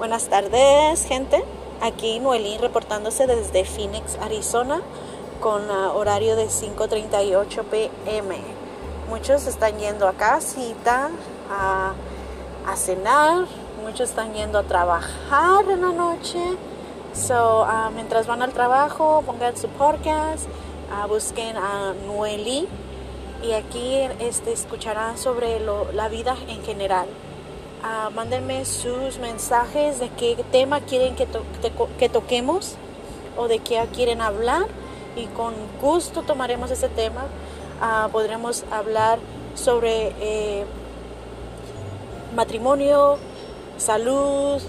Buenas tardes, gente. Aquí Noelí reportándose desde Phoenix, Arizona, con uh, horario de 5:38 pm. Muchos están yendo a casita a, a cenar, muchos están yendo a trabajar en la noche. So, uh, mientras van al trabajo, pongan su podcast, uh, busquen a Noelí y aquí este, escucharán sobre la vida en general. Uh, mándenme sus mensajes de qué tema quieren que, que toquemos o de qué quieren hablar y con gusto tomaremos ese tema. Uh, podremos hablar sobre eh, matrimonio, salud,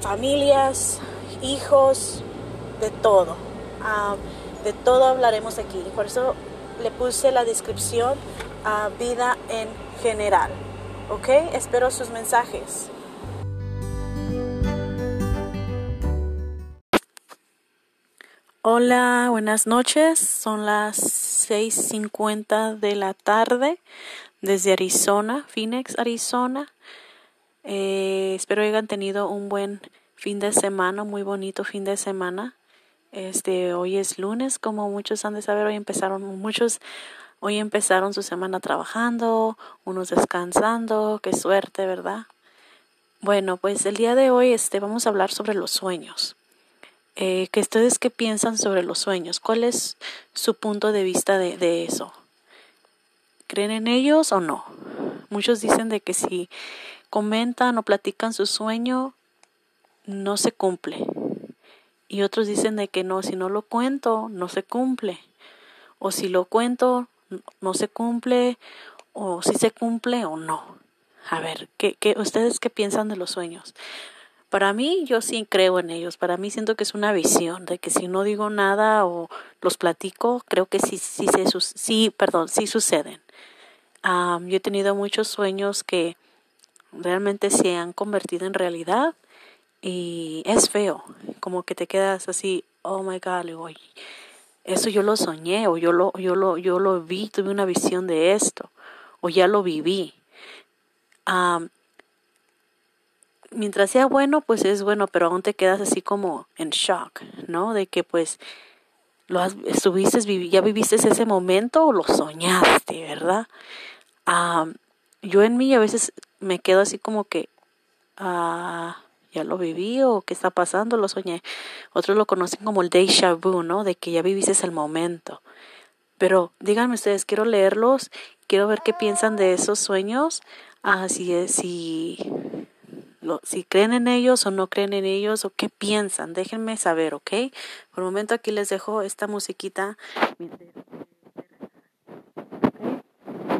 familias, hijos, de todo. Uh, de todo hablaremos aquí. Por eso le puse la descripción a vida en general. ¿Ok? Espero sus mensajes. Hola, buenas noches. Son las 6.50 de la tarde desde Arizona, Phoenix, Arizona. Eh, espero hayan tenido un buen fin de semana, muy bonito fin de semana. Este, hoy es lunes, como muchos han de saber, hoy empezaron muchos Hoy empezaron su semana trabajando, unos descansando, qué suerte, ¿verdad? Bueno, pues el día de hoy este, vamos a hablar sobre los sueños. Eh, ¿Que ustedes qué piensan sobre los sueños? ¿Cuál es su punto de vista de, de eso? ¿Creen en ellos o no? Muchos dicen de que si comentan o platican su sueño, no se cumple. Y otros dicen de que no, si no lo cuento, no se cumple. O si lo cuento, no se cumple o si se cumple o no. A ver, ¿qué, qué, ustedes qué piensan de los sueños? Para mí, yo sí creo en ellos. Para mí siento que es una visión de que si no digo nada o los platico, creo que sí, sí, sí, sí perdón, sí suceden. yo he tenido muchos sueños que realmente se han convertido en realidad y es feo, como que te quedas así, oh my God, le eso yo lo soñé o yo lo, yo lo, yo lo vi, tuve una visión de esto o ya lo viví. mientras sea bueno, pues es bueno, pero aún te quedas así como en shock, ¿no? De que pues lo has, estuviste, ya viviste ese momento o lo soñaste, ¿verdad? yo en mí a veces me quedo así como que, uh, ya lo viví o qué está pasando, lo soñé. Otros lo conocen como el déjà vu, ¿no? De que ya viviste el momento. Pero díganme ustedes, quiero leerlos, quiero ver qué piensan de esos sueños, ah, si, si, si creen en ellos o no creen en ellos o qué piensan, déjenme saber, ¿ok? Por el momento aquí les dejo esta musiquita.